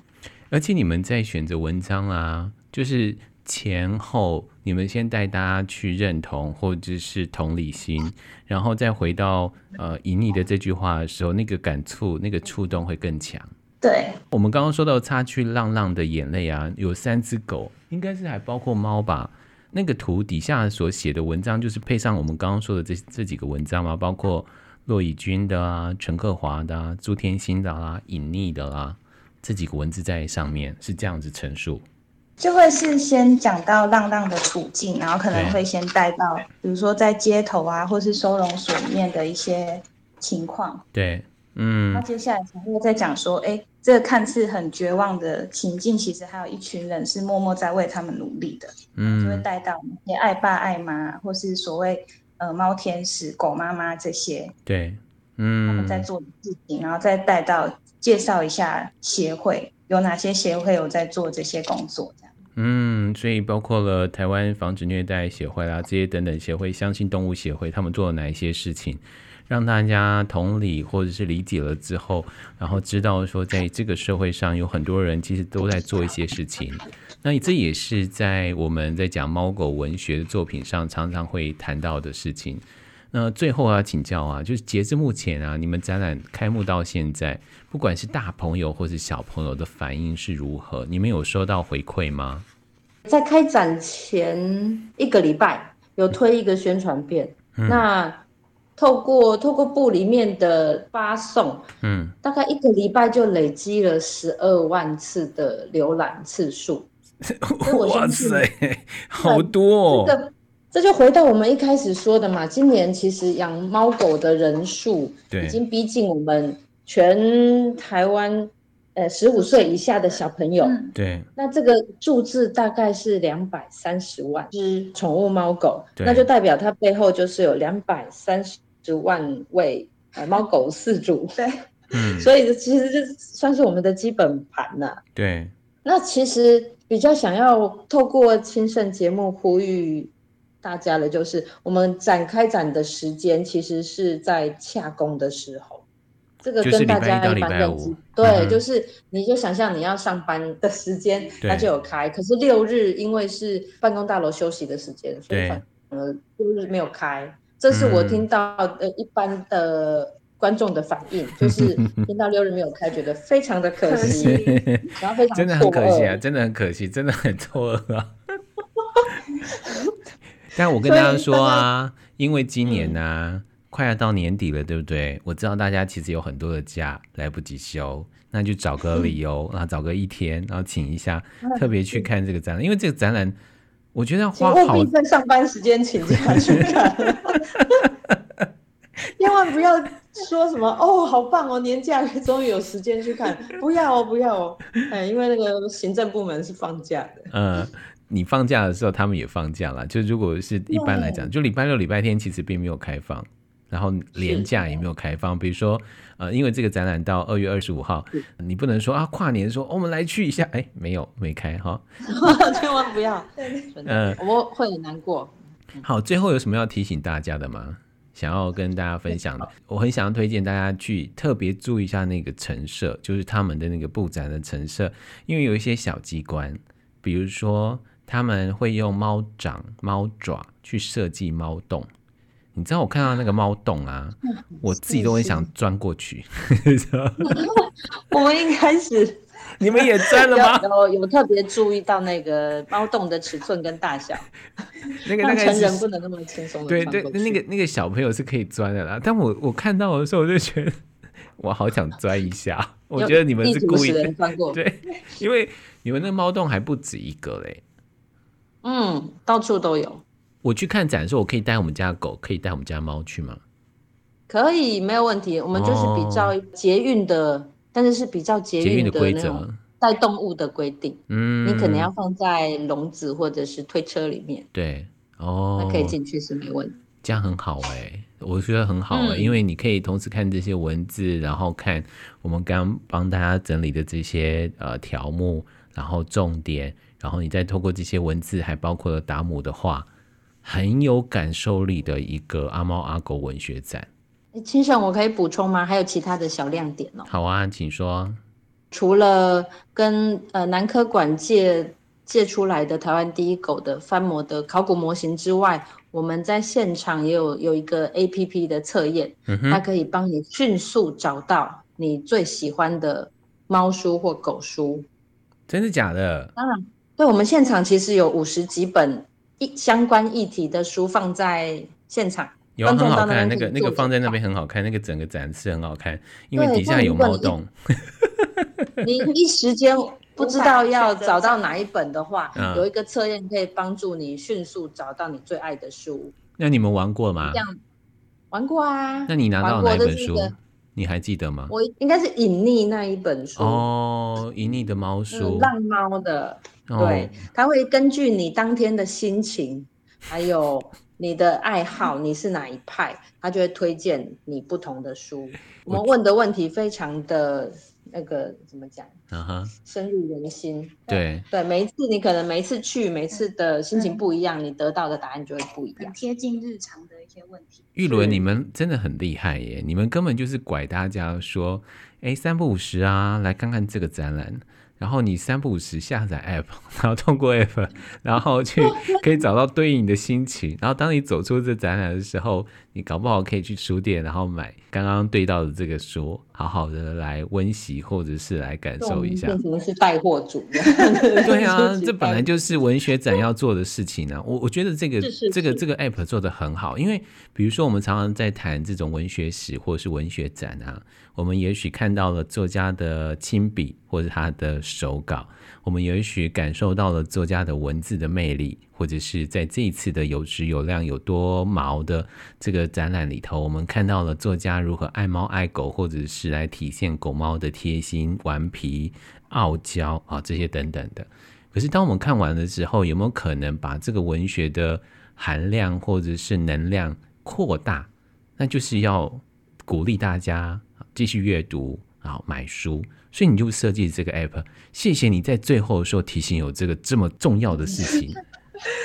[SPEAKER 3] 而且你们在选择文章啊，就是前后你们先带大家去认同或者是同理心，然后再回到呃隐匿的这句话的时候，那个感触、那个触动会更强。
[SPEAKER 4] 对，
[SPEAKER 3] 我们刚刚说到擦去浪浪的眼泪啊，有三只狗，应该是还包括猫吧？那个图底下所写的文章，就是配上我们刚刚说的这这几个文章嘛？包括骆以军的啊、陈克华的啊、朱天心的啊、隐匿的啊，这几个文字在上面是这样子陈述，
[SPEAKER 4] 就会是先讲到浪浪的处境，然后可能会先带到，比如说在街头啊，或是收容所里面的一些情况。
[SPEAKER 3] 对。嗯，
[SPEAKER 4] 那接下来才会再讲说，哎，这个看似很绝望的情境，其实还有一群人是默默在为他们努力的。嗯，就会带到那些爱爸爱妈，或是所谓呃猫天使、狗妈妈这些。
[SPEAKER 3] 对，嗯，
[SPEAKER 4] 他们在做的事情，然后再带到介绍一下协会有哪些协会有在做这些工作。
[SPEAKER 3] 嗯，所以包括了台湾防止虐待协会啦，这些等等协会，相信动物协会，他们做了哪一些事情？让大家同理或者是理解了之后，然后知道说，在这个社会上有很多人其实都在做一些事情。那这也是在我们在讲猫狗文学的作品上常常会谈到的事情。那最后要请教啊，就是截至目前啊，你们展览开幕到现在，不管是大朋友或是小朋友的反应是如何？你们有收到回馈吗？
[SPEAKER 2] 在开展前一个礼拜有推一个宣传片，嗯、那。透过透过部里面的发送，嗯，大概一个礼拜就累积了十二万次的浏览次数。
[SPEAKER 3] 哇塞，好多哦！
[SPEAKER 2] 这个这就回到我们一开始说的嘛，今年其实养猫狗的人数已经逼近我们全台湾，呃，十五岁以下的小朋友。
[SPEAKER 3] 对，
[SPEAKER 2] 那这个数字大概是两百三十万只宠物猫狗，那就代表它背后就是有两百三十。十万位呃猫狗饲主，对，嗯，所以其实这算是我们的基本盘了。
[SPEAKER 3] 对，
[SPEAKER 2] 那其实比较想要透过清盛节目呼吁大家的，就是我们展开展的时间其实是在洽公的时候，这个跟大家一般认知，对，就是你就想象你要上班的时间，它就有开，可是六日因为是办公大楼休息的时间，所以呃六日没有开。这是我听到呃一般的观众的反应，嗯、就是 听到六日没有开，觉得非常的可惜，然后非常
[SPEAKER 3] 真的很可惜啊，真的很可惜，真的很错愕啊。但我跟大家说啊，因为今年呢、啊嗯、快要到年底了，对不对？我知道大家其实有很多的假来不及休，那就找个理由，然 后找个一天，然后请一下，特别去看这个展览，因为这个展览。我觉得要花好，
[SPEAKER 2] 在上班时间请假去看，千万不要说什么哦，好棒哦，年假终于有时间去看，不要哦，不要哦，哎，因为那个行政部门是放假的。
[SPEAKER 3] 嗯，你放假的时候，他们也放假了。就如果是一般来讲，就礼拜六、礼拜天其实并没有开放。然后连假也没有开放，比如说，呃，因为这个展览到二月二十五号，你不能说啊，跨年说、哦、我们来去一下，哎，没有没开哈，
[SPEAKER 2] 千万不要，嗯、呃，我会很难过。
[SPEAKER 3] 好，最后有什么要提醒大家的吗？想要跟大家分享的，我很想要推荐大家去特别注意一下那个陈设，就是他们的那个布展的陈设，因为有一些小机关，比如说他们会用猫掌、猫爪去设计猫洞。你知道我看到那个猫洞啊，我自己都很想钻过去。
[SPEAKER 2] 我们一开始，
[SPEAKER 3] 你们也钻了吗？
[SPEAKER 2] 有有特别注意到那个猫洞的尺寸跟大小。那个那个成人不能那么轻松的。
[SPEAKER 3] 对对，那个那个小朋友是可以钻的啦。但我我看到的时候，我就觉得 我好想钻一下。我觉得你们是故意的。对，因为你们那猫洞还不止一个嘞。
[SPEAKER 2] 嗯，到处都有。
[SPEAKER 3] 我去看展的时候，我可以带我们家狗，可以带我们家猫去吗？
[SPEAKER 2] 可以，没有问题。我们就是比较捷运的，哦、但是是比较捷运的规则，带动物的规定。嗯，你可能要放在笼子或者是推车里面。
[SPEAKER 3] 对，哦，
[SPEAKER 2] 那可以进去是没问题。
[SPEAKER 3] 这样很好哎、欸，我觉得很好啊、欸，
[SPEAKER 2] 嗯、
[SPEAKER 3] 因为你可以同时看这些文字，然后看我们刚帮大家整理的这些呃条目，然后重点，然后你再透过这些文字，还包括了达姆的话，很有感受力的一个阿猫阿狗文学展。
[SPEAKER 2] 清盛，我可以补充吗？还有其他的小亮点哦。
[SPEAKER 3] 好啊，请说。
[SPEAKER 2] 除了跟呃南科馆借借出来的台湾第一狗的翻模的考古模型之外，我们在现场也有有一个 APP 的测验，
[SPEAKER 3] 嗯，
[SPEAKER 2] 它可以帮你迅速找到你最喜欢的猫书或狗书。
[SPEAKER 3] 真的假的？
[SPEAKER 2] 当然，对，我们现场其实有五十几本一相关议题的书放在现场。
[SPEAKER 3] 有很好看，那个那个放在那边很好看，那个整个展示很好看，因为底下有猫洞。
[SPEAKER 2] 你一时间不知道要找到哪一本的话，
[SPEAKER 3] 嗯、
[SPEAKER 2] 有一个测验可以帮助你迅速找到你最爱的书。
[SPEAKER 3] 那你们玩过吗？
[SPEAKER 2] 玩过啊。
[SPEAKER 3] 那你拿到哪一本书？你还记得吗？
[SPEAKER 2] 我应该是隐匿那一本书
[SPEAKER 3] 哦，隐匿的猫书，
[SPEAKER 2] 浪猫的。对，它会根据你当天的心情，还有。你的爱好，你是哪一派？它就会推荐你不同的书。我们问的问题非常的那个怎么讲？嗯哼、uh，huh. 深入人心。
[SPEAKER 3] 对
[SPEAKER 2] 对，每一次你可能每一次去，每次的心情不一样，你得到的答案就会不一样，
[SPEAKER 4] 贴近日常的一些问题。
[SPEAKER 3] 玉伦，你们真的很厉害耶！你们根本就是拐大家说，哎，三不五十啊，来看看这个展览。然后你三不五时下载 app，然后通过 app，然后去 可以找到对应的心情。然后当你走出这展览的时候，你搞不好可以去书店，然后买刚刚对到的这个书，好好的来温习或者是来感受一下。
[SPEAKER 2] 变成是带货主。
[SPEAKER 3] 对啊，这本来就是文学展要做的事情呢、啊。我我觉得这个这个这个 app 做的很好，因为比如说我们常常在谈这种文学史或者是文学展啊。我们也许看到了作家的亲笔或者他的手稿，我们也许感受到了作家的文字的魅力，或者是在这一次的有质有量有多毛的这个展览里头，我们看到了作家如何爱猫爱狗，或者是来体现狗猫的贴心、顽皮、傲娇啊这些等等的。可是当我们看完的时候，有没有可能把这个文学的含量或者是能量扩大？那就是要鼓励大家。继续阅读，然后买书，所以你就设计这个 app。谢谢你在最后的时候提醒有这个这么重要的事情。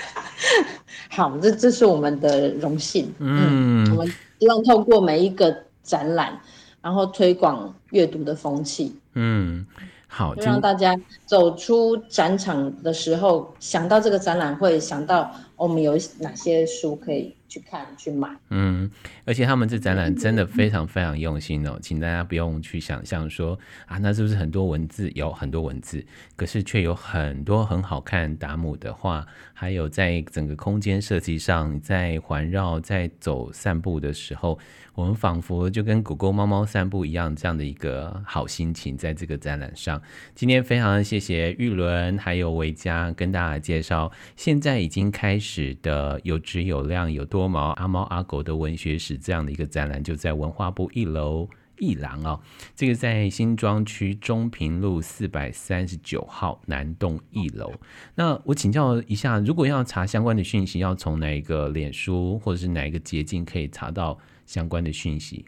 [SPEAKER 2] 好，这这是我们的荣幸。
[SPEAKER 3] 嗯，
[SPEAKER 2] 嗯，我们希望透过每一个展览，然后推广阅读的风气。
[SPEAKER 3] 嗯，好，
[SPEAKER 2] 就让大家走出展场的时候，想到这个展览，会想到我们有哪些书可以。去看去买，
[SPEAKER 3] 嗯，而且他们这展览真的非常非常用心哦，请大家不用去想象说啊，那是不是很多文字？有很多文字，可是却有很多很好看达姆的画，还有在整个空间设计上，在环绕在走散步的时候，我们仿佛就跟狗狗猫猫散步一样，这样的一个好心情，在这个展览上。今天非常谢谢玉伦还有维嘉跟大家介绍，现在已经开始的有质有量有多。毛阿猫阿狗的文学史这样的一个展览，就在文化部一楼一廊哦。这个在新庄区中平路四百三十九号南栋一楼。那我请教一下，如果要查相关的讯息，要从哪一个脸书或者是哪一个捷径可以查到相关的讯息？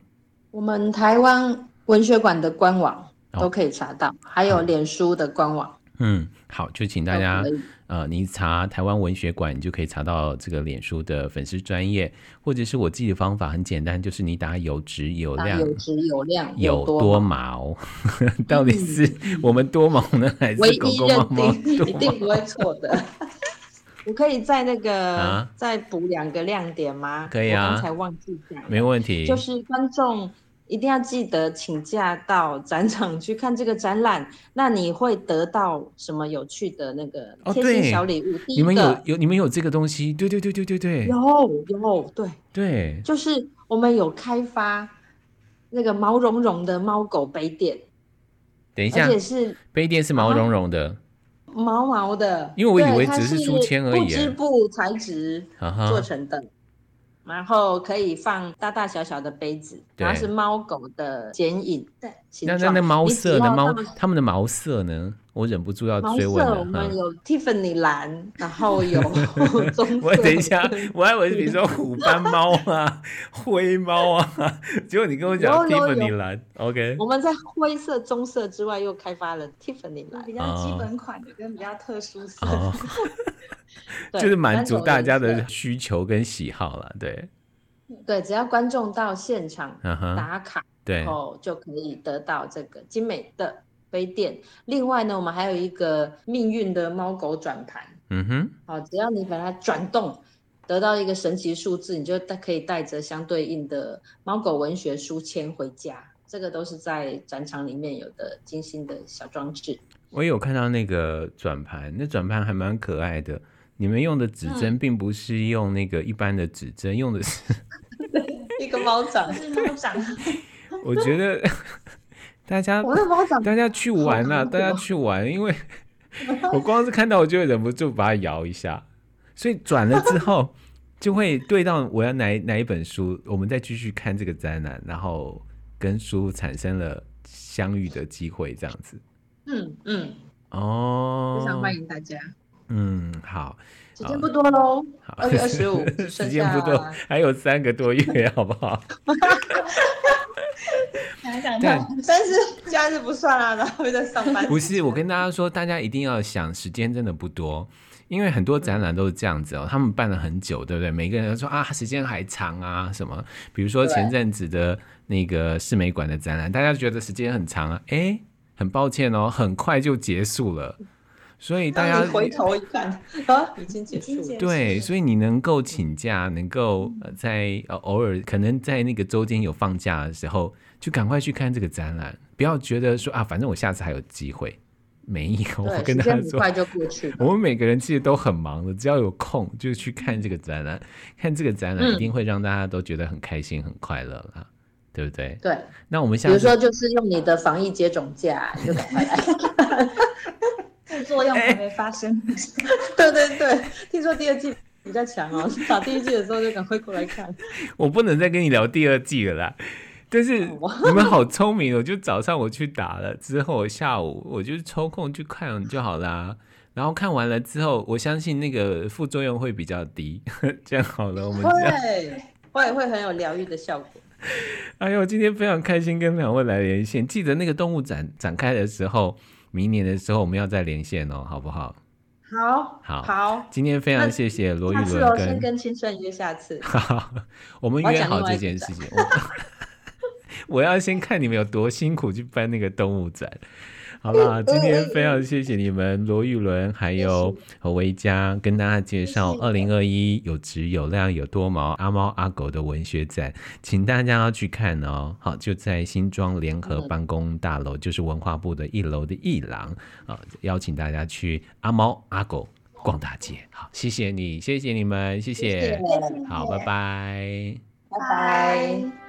[SPEAKER 2] 我们台湾文学馆的官网都可以查到，哦、还有脸书的官网。
[SPEAKER 3] 嗯，好，就请大家。呃，你查台湾文学馆，你就可以查到这个脸书的粉丝专业，或者是我自己的方法很简单，就是你打有质有量，
[SPEAKER 2] 有质有量，
[SPEAKER 3] 有多毛，到底是我们多毛呢，嗯、还是狗狗猫猫？
[SPEAKER 2] 一定不会错的。我可以在那个、啊、再补两个亮点吗？
[SPEAKER 3] 可以啊，
[SPEAKER 2] 我刚才忘记讲，
[SPEAKER 3] 没问题。
[SPEAKER 2] 就是观众。一定要记得请假到展场去看这个展览，那你会得到什么有趣的那个贴心小礼物？
[SPEAKER 3] 哦、你们有有你们有这个东西？对对对对对对，
[SPEAKER 2] 有有对
[SPEAKER 3] 对，
[SPEAKER 2] 就是我们有开发那个毛茸茸的猫狗杯垫。
[SPEAKER 3] 等一下，
[SPEAKER 2] 而且是
[SPEAKER 3] 杯垫是毛茸茸的，
[SPEAKER 2] 啊、毛毛的，
[SPEAKER 3] 因为我以为只是书签而已，
[SPEAKER 2] 不织布材质做成的。然后可以放大大小小的杯子，然后是猫狗的剪影。对，
[SPEAKER 3] 那那那猫色的？猫它们的毛色呢？我忍不住要追问了。
[SPEAKER 2] 我们有 Tiffany 蓝，然后有 棕色。
[SPEAKER 3] 我等一下，我还以为是比如说虎斑猫啊、灰猫啊，结果你跟我讲 Tiffany 蓝。OK。
[SPEAKER 2] 我们在灰色、棕色之外又开发了 Tiffany 蓝，
[SPEAKER 4] 比较基本款的跟比较特殊色。
[SPEAKER 3] 就是满足大家的需求跟喜好了，对。
[SPEAKER 2] 对，只要观众到现场打卡，然后就可以得到这个精美的杯垫。另外呢，我们还有一个命运的猫狗转盘，嗯哼，好，只要你把它转动，得到一个神奇数字，你就带可以带着相对应的猫狗文学书签回家。这个都是在展场里面有的精心的小装置。
[SPEAKER 3] 我有看到那个转盘，那转盘还蛮可爱的。你们用的指针并不是用那个一般的指针，嗯、用的是
[SPEAKER 2] 一个猫掌，
[SPEAKER 4] 是猫掌。
[SPEAKER 3] 我觉得 大家，
[SPEAKER 2] 我的猫掌，
[SPEAKER 3] 大家去玩呐、啊，大家去玩，因为 我光是看到我就会忍不住把它摇一下，所以转了之后就会对到我要哪哪一本书，我们再继续看这个灾难，然后跟书产生了相遇的机会，这样子。
[SPEAKER 2] 嗯嗯，
[SPEAKER 3] 哦，
[SPEAKER 2] 非常欢迎大家。
[SPEAKER 3] 嗯，好，
[SPEAKER 2] 时间不多喽，二月二十五，
[SPEAKER 3] 时间不多，还有三个多月，好不好？
[SPEAKER 4] 想想看，
[SPEAKER 2] 但是假日不算啦，然后会在上班。
[SPEAKER 3] 不是，我跟大家说，大家一定要想，时间真的不多，因为很多展览都是这样子哦，他们办了很久，对不对？每个人都说啊，时间还长啊，什么？比如说前阵子的那个世美馆的展览，大家觉得时间很长啊，哎，很抱歉哦，很快就结束了。所以大家
[SPEAKER 2] 回头一看啊，已经结束了。
[SPEAKER 3] 对，所以你能够请假，能够在偶尔可能在那个周间有放假的时候，就赶快去看这个展览，不要觉得说啊，反正我下次还有机会。没有，我跟大家说，
[SPEAKER 2] 快就过去。
[SPEAKER 3] 我们每个人其实都很忙的，只要有空就去看这个展览，看这个展览一定会让大家都觉得很开心、很快乐啦，对不对？
[SPEAKER 2] 对。
[SPEAKER 3] 那我们下次，
[SPEAKER 2] 比如说就是用你的防疫接种假，就赶快
[SPEAKER 4] 来。发生，欸、
[SPEAKER 2] 对对对，听说第二季比较强哦，打第一季的时候就赶快过来看。
[SPEAKER 3] 我不能再跟你聊第二季了啦，但是你们好聪明哦，就早上我去打了，之后下午我就抽空去看就好啦。然后看完了之后，我相信那个副作用会比较低，这样好了，我们这样
[SPEAKER 2] 会会会很有疗愈的效果。
[SPEAKER 3] 哎呦，今天非常开心跟两位来连线，记得那个动物展展开的时候。明年的时候我们要再连线哦，好不好？
[SPEAKER 2] 好，
[SPEAKER 3] 好，
[SPEAKER 2] 好。
[SPEAKER 3] 今天非常谢谢罗玉伦跟，
[SPEAKER 2] 先跟青春约下次。
[SPEAKER 3] 我们约好这件事情。我，我要先看你们有多辛苦去办那个动物展。好啦，今天非常谢谢你们罗玉伦还有何维嘉跟大家介绍二零二一有质有量有多毛阿猫阿狗的文学展，请大家要去看哦。好，就在新庄联合办公大楼，就是文化部的一楼的一廊啊，邀请大家去阿猫阿狗逛大街。好，谢谢你，谢谢你们，谢谢，好，拜拜，
[SPEAKER 2] 拜拜。